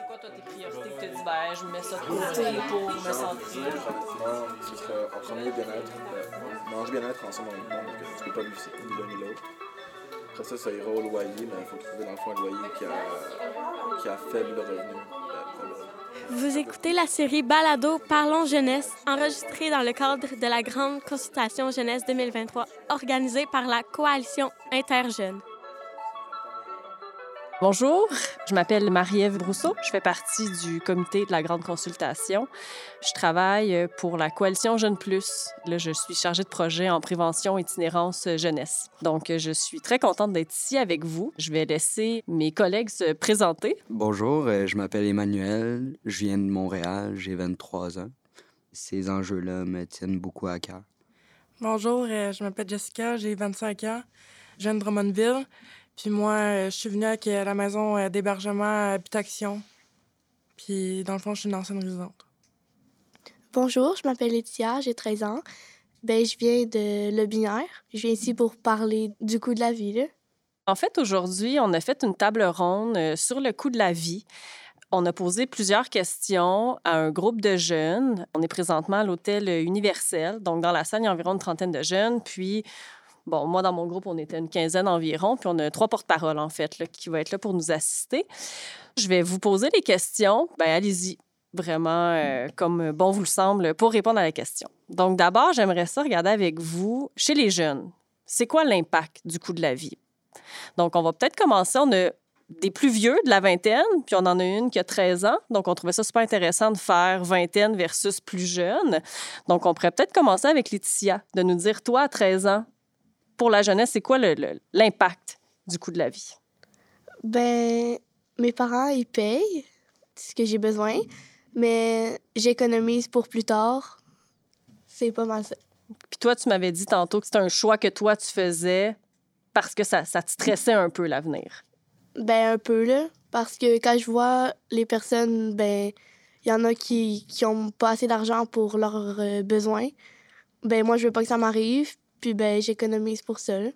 C'est quoi, toi, tes priorités que tu dis, ben, je mets ça de côté pour me sentir. Pratiquement, ce serait en premier bien-être. Ben, mange bien-être ensemble en même temps, que tu peux pas vivre ni l'un ni l'autre. Après ça, ça ira au loyer, mais il faut trouver dans le fond un loyer qui a, qui a faible revenu. Faible revenu. Vous écoutez la série Balado Parlons jeunesse, enregistrée dans le cadre de la grande consultation jeunesse 2023, organisée par la Coalition Interjeunes. Bonjour, je m'appelle Marie-Ève Brousseau. Je fais partie du comité de la grande consultation. Je travaille pour la coalition Jeunes Plus. Là, je suis chargée de projet en prévention itinérance jeunesse. Donc, je suis très contente d'être ici avec vous. Je vais laisser mes collègues se présenter. Bonjour, euh, je m'appelle Emmanuel. Je viens de Montréal. J'ai 23 ans. Ces enjeux-là me tiennent beaucoup à cœur. Bonjour, euh, je m'appelle Jessica, j'ai 25 ans. Je viens de Drummondville. Puis moi, euh, je suis venue avec euh, la maison euh, d'hébergement Habitation. Puis dans le fond, je suis une ancienne résidente. Bonjour, je m'appelle Laetitia, j'ai 13 ans. Ben, je viens de Le Binaire. Je viens ici pour parler du coût de la vie. Là. En fait, aujourd'hui, on a fait une table ronde sur le coût de la vie. On a posé plusieurs questions à un groupe de jeunes. On est présentement à l'hôtel Universel. Donc, dans la salle, il y a environ une trentaine de jeunes. Puis, bon, moi, dans mon groupe, on était une quinzaine environ. Puis, on a trois porte-paroles, en fait, là, qui vont être là pour nous assister. Je vais vous poser les questions. Ben, allez-y. Vraiment, euh, comme bon vous le semble, pour répondre à la question. Donc, d'abord, j'aimerais ça regarder avec vous, chez les jeunes, c'est quoi l'impact du coût de la vie? Donc, on va peut-être commencer. On a des plus vieux de la vingtaine, puis on en a une qui a 13 ans. Donc, on trouvait ça super intéressant de faire vingtaine versus plus jeune. Donc, on pourrait peut-être commencer avec Laetitia, de nous dire, toi, à 13 ans, pour la jeunesse, c'est quoi l'impact du coût de la vie? Ben, mes parents, ils payent ce que j'ai besoin, mais j'économise pour plus tard. C'est pas mal ça. Puis toi, tu m'avais dit tantôt que c'était un choix que toi, tu faisais parce que ça, ça te stressait un peu l'avenir. Ben, un peu, là. Parce que quand je vois les personnes, ben, il y en a qui, qui ont pas assez d'argent pour leurs euh, besoins. Ben, moi, je veux pas que ça m'arrive. Puis, ben, j'économise pour ça. là.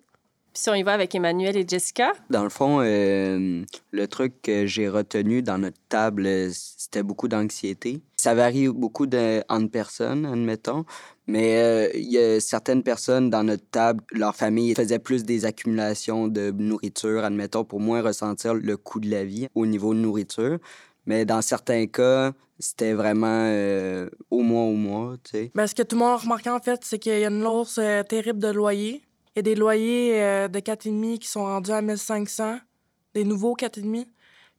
Puis si on y va avec Emmanuel et Jessica, Dans le fond, euh, le truc que j'ai retenu dans notre table, euh, c'était beaucoup d'anxiété. Ça varie beaucoup de, entre personnes, admettons. Mais euh, il y a certaines personnes dans notre table, leur famille faisait plus des accumulations de nourriture, admettons, pour moins ressentir le coût de la vie au niveau de nourriture. Mais dans certains cas, c'était vraiment euh, au mois au mois, tu sais. Ben, ce que tout le monde a remarqué, en fait, c'est qu'il y a une hausse euh, terrible de loyers. Il y a des loyers euh, de 4,5 qui sont rendus à 1500, des nouveaux 4,5.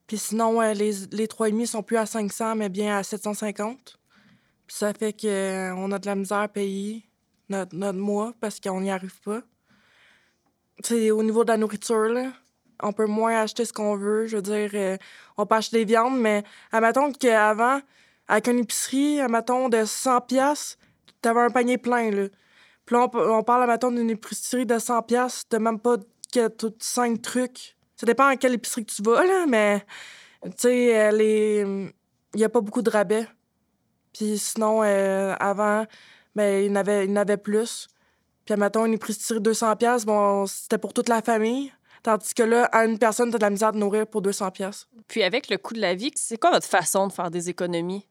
Puis sinon, euh, les, les 3,5 sont plus à 500, mais bien à 750. Puis ça fait qu'on a de la misère à payer notre, notre mois parce qu'on n'y arrive pas. Au niveau de la nourriture, là. On peut moins acheter ce qu'on veut. Je veux dire, euh, on peut acheter des viandes, mais admettons qu'avant, avec une épicerie, admettons, de 100 pièces, t'avais un panier plein, là. Puis là, on, parle, admettons, d'une épicerie de 100 pièces, t'as même pas que toutes 5 trucs. Ça dépend à quelle épicerie tu vas, là, mais, tu sais, euh, les... Il y a pas beaucoup de rabais. Puis sinon, euh, avant, ben, il y plus. Puis, admettons, une épicerie de 200 pièces, bon, c'était pour toute la famille. Tandis que là, à une personne, t'as de la misère de nourrir pour 200 pièces. puis avec le coût de la vie, c'est quoi votre façon de faire des économies?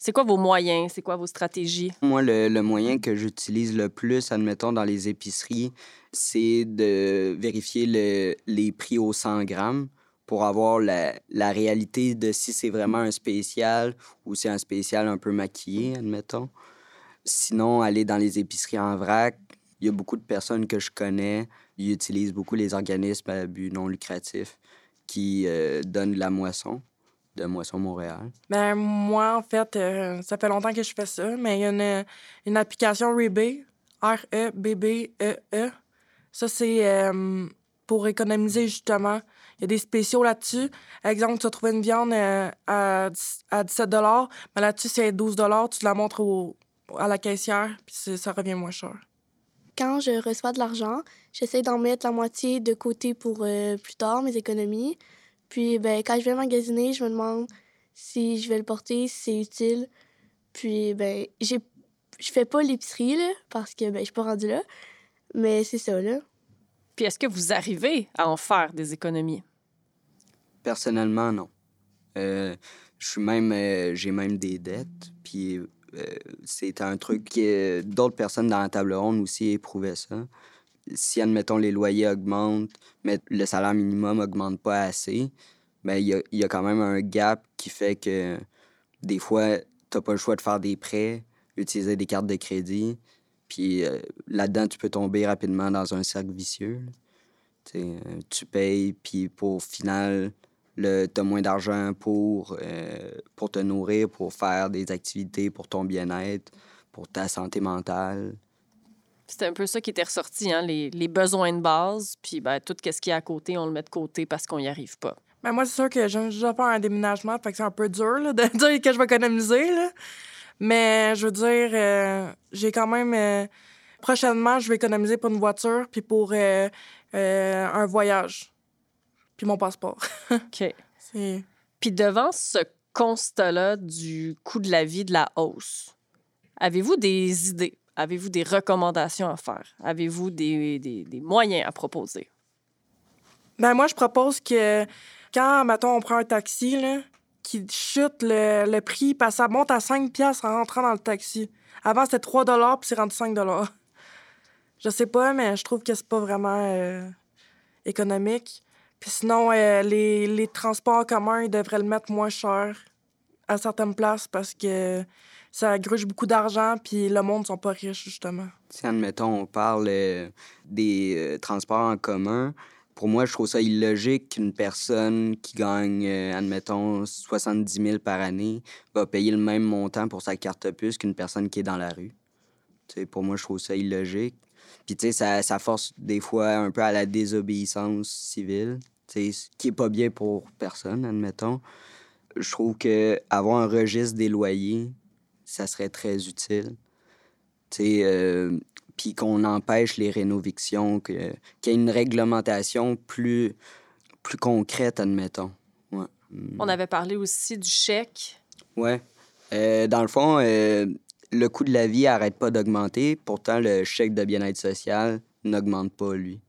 C'est quoi vos moyens? C'est quoi vos stratégies? Moi, le, moyen que j'utilise le plus, admettons, dans les épiceries, c'est de vérifier le- les prix au 100 grammes pour avoir la, réalité de si c'est vraiment un spécial ou c'est un spécial un peu maquillé, admettons. Sinon, aller dans les épiceries en vrac, il y a beaucoup de personnes que je connais, ils utilisent beaucoup les organismes à but non lucratif qui euh, donnent de la moisson, de Moisson Montréal. Ben, moi, en fait, euh, ça fait longtemps que je fais ça, mais il y a une, une application Rebay, R-E-B-B-E-E. E Ça, c'est euh, pour économiser, justement. Il y a des spéciaux là-dessus. Exemple, tu vas trouver une viande euh, à, 10 à 17 mais là-dessus, c'est 12 tu la montres au- à la caissière, puis ça revient moins cher. Quand je reçois de l'argent, j'essaie d'en mettre la moitié de côté pour euh, plus tard, mes économies. Puis, ben, quand je vais magasiner, je me demande si je vais le porter, si c'est utile. Puis, ben, j'ai... je fais pas l'épicerie, là, parce que, ben, je suis pas rendue là. Mais c'est ça, là. Puis est-ce que vous arrivez à en faire des économies? Personnellement, non. Euh, je suis même, euh, j'ai même des dettes. Puis euh, c'est un truc que d'autres personnes dans la table ronde aussi éprouvaient ça. Si, admettons, les loyers augmentent, mais le salaire minimum augmente pas assez, ben il y a, quand même un gap qui fait que des fois, t'as pas le choix de faire des prêts, utiliser des cartes de crédit. Puis euh, là-dedans, tu peux tomber rapidement dans un cercle vicieux. euh, tu payes, puis pour final, tu as moins d'argent euh, pour te nourrir, pour faire des activités pour ton bien-être, pour ta santé mentale. C'était un peu ça qui était ressorti, hein, les, les besoins de base, puis ben, tout ce qui est à côté, on le met de côté parce qu'on n'y arrive pas. Ben moi, c'est sûr que j'ai déjà fait un déménagement, fait que c'est un peu dur là, de dire que je vais économiser. Là. Mais je veux dire, euh, j'ai quand même. euh, prochainement, je vais économiser pour une voiture puis pour euh, un voyage. Puis mon passeport. OK. Puis devant ce constat-là du coût de la vie, de la hausse, avez-vous des idées? Avez-vous des recommandations à faire? Avez-vous des, des- moyens à proposer? Ben moi, je propose que quand, mettons, on prend un taxi, là, qu'il chute le, le prix, ça monte à 5 piastres en rentrant dans le taxi. Avant, c'était 3 puis c'est rendu 5 Je sais pas, mais je trouve que c'est pas vraiment euh, économique. Puis sinon, euh, les, les transports en commun, ils devraient le mettre moins cher à certaines places parce que ça gruge beaucoup d'argent, puis le monde sont pas riches, justement. Si, admettons, on parle euh, des euh, transports en commun, pour moi, je trouve ça illogique qu'une personne qui gagne, euh, admettons, 70 000 par année va payer le même montant pour sa carte puce qu'une personne qui est dans la rue. Tu sais, pour moi, je trouve ça illogique. Puis, tu sais, ça, ça force des fois un peu à la désobéissance civile, ce qui est pas bien pour personne, admettons. Je trouve que avoir un registre des loyers, ça serait très utile. Tu sais, euh, puis qu'on empêche les rénovictions, qu'il y ait une réglementation plus, plus concrète, admettons. Ouais. Mm. On avait parlé aussi du chèque. Ouais. Euh, dans le fond, euh, le coût de la vie arrête pas d'augmenter. Pourtant, le chèque de bien-être social n'augmente pas, lui.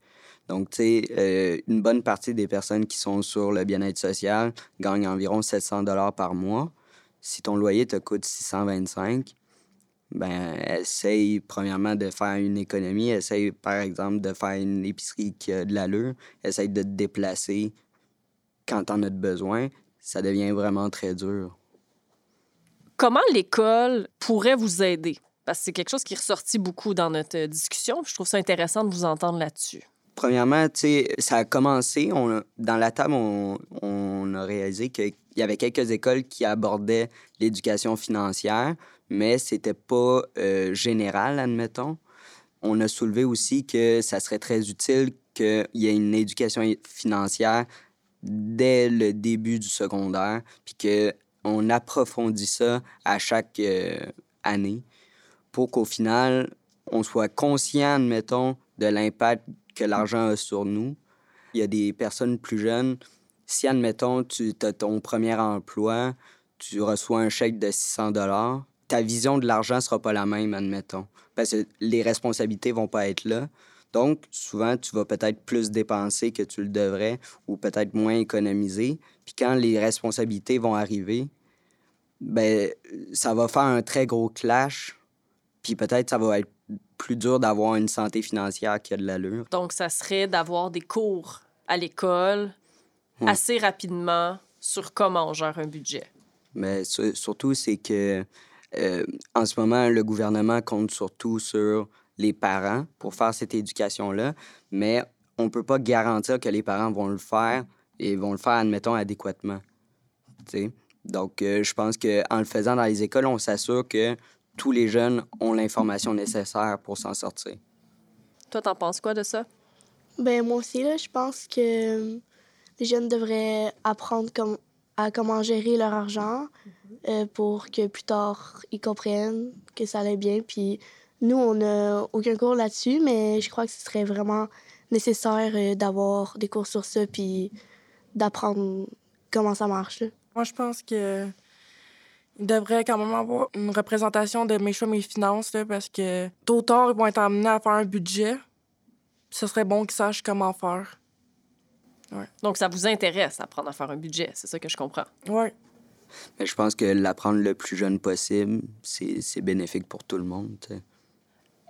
Donc, tu sais, euh, une bonne partie des personnes qui sont sur le bien-être social gagnent environ 700 dollars par mois. Si ton loyer te coûte 625, ben, essaye premièrement de faire une économie. Essaye, par exemple, de faire une épicerie qui a de l'allure. Essaye de te déplacer quand t'en as besoin. Ça devient vraiment très dur. Comment l'école pourrait vous aider? Parce que c'est quelque chose qui est ressorti beaucoup dans notre discussion. Je trouve ça intéressant de vous entendre là-dessus. Premièrement, ça a commencé, on dans la table, on, on a réalisé qu'il y avait quelques écoles qui abordaient l'éducation financière, mais c'était pas euh, général, admettons. On a soulevé aussi que ça serait très utile qu'il y ait une éducation financière dès le début du secondaire, puis qu'on approfondit ça à chaque euh, année pour qu'au final, on soit conscient, admettons, de l'impact que l'argent a sur nous. Il y a des personnes plus jeunes. Si, admettons, tu as ton premier emploi, tu reçois un chèque de 600 ta vision de l'argent sera pas la même, admettons. Parce que les responsabilités vont pas être là. Donc, souvent, tu vas peut-être plus dépenser que tu le devrais ou peut-être moins économiser. Puis quand les responsabilités vont arriver, ben, ça va faire un très gros clash. Puis peut-être ça va être plus dur d'avoir une santé financière qui a de l'allure. Donc, ça serait d'avoir des cours à l'école Ouais. assez rapidement sur comment on gère un budget. Mais su- surtout, c'est que euh, en ce moment, le gouvernement compte surtout sur les parents pour faire cette éducation-là, mais on ne peut pas garantir que les parents vont le faire et vont le faire, admettons, adéquatement. Tu sais? Donc, euh, je pense qu'en le faisant dans les écoles, on s'assure que tous les jeunes ont l'information nécessaire pour s'en sortir. Toi, t'en penses quoi de ça? Ben moi aussi, là, je pense que euh, les jeunes devraient apprendre comme, à comment gérer leur argent euh, pour que plus tard, ils comprennent que ça allait bien. Puis nous, on n'a aucun cours là-dessus, mais je crois que ce serait vraiment nécessaire euh, d'avoir des cours sur ça puis d'apprendre comment ça marche. là. Moi, je pense que il devrait quand même avoir une représentation de mes choix, mes finances, là, parce que tôt ou tard, ils vont être amenés à faire un budget. Ce serait bon qu'ils sachent comment faire. Ouais. Donc, ça vous intéresse apprendre à faire un budget, c'est ça que je comprends. Oui. Mais je pense que l'apprendre le plus jeune possible, c'est c'est bénéfique pour tout le monde.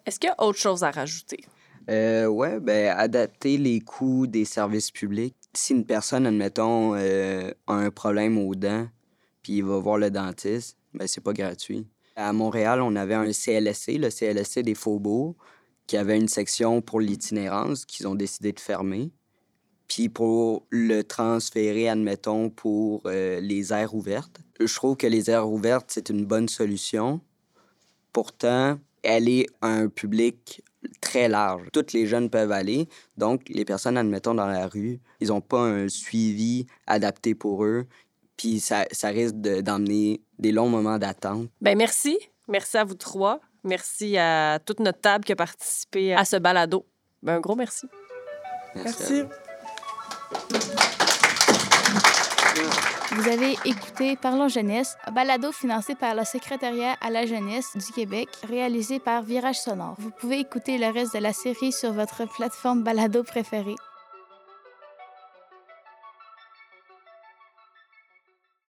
Est-ce qu'il y a autre chose à rajouter? Euh, ouais, ben, adapter les coûts des services publics. Si une personne, admettons, euh, a un problème aux dents, puis il va voir le dentiste, ben, c'est pas gratuit. À Montréal, on avait un CLSC, le CLSC des Faubourgs, qui avait une section pour l'itinérance qu'ils ont décidé de fermer. Puis pour le transférer, admettons, pour euh, les aires ouvertes. Je trouve que les aires ouvertes, c'est une bonne solution. Pourtant, elle est un public très large. Toutes les jeunes peuvent aller. Donc, les personnes, admettons, dans la rue, ils n'ont pas un suivi adapté pour eux. Puis ça, ça risque de- d'emmener des longs moments d'attente. Ben merci. Merci à vous trois. Merci à toute notre table qui a participé à ce balado. Ben, un gros merci. Merci. Vous avez écouté Parlons Jeunesse, un balado financé par le Secrétariat à la jeunesse du Québec, réalisé par Virage Sonore. Vous pouvez écouter le reste de la série sur votre plateforme balado préférée.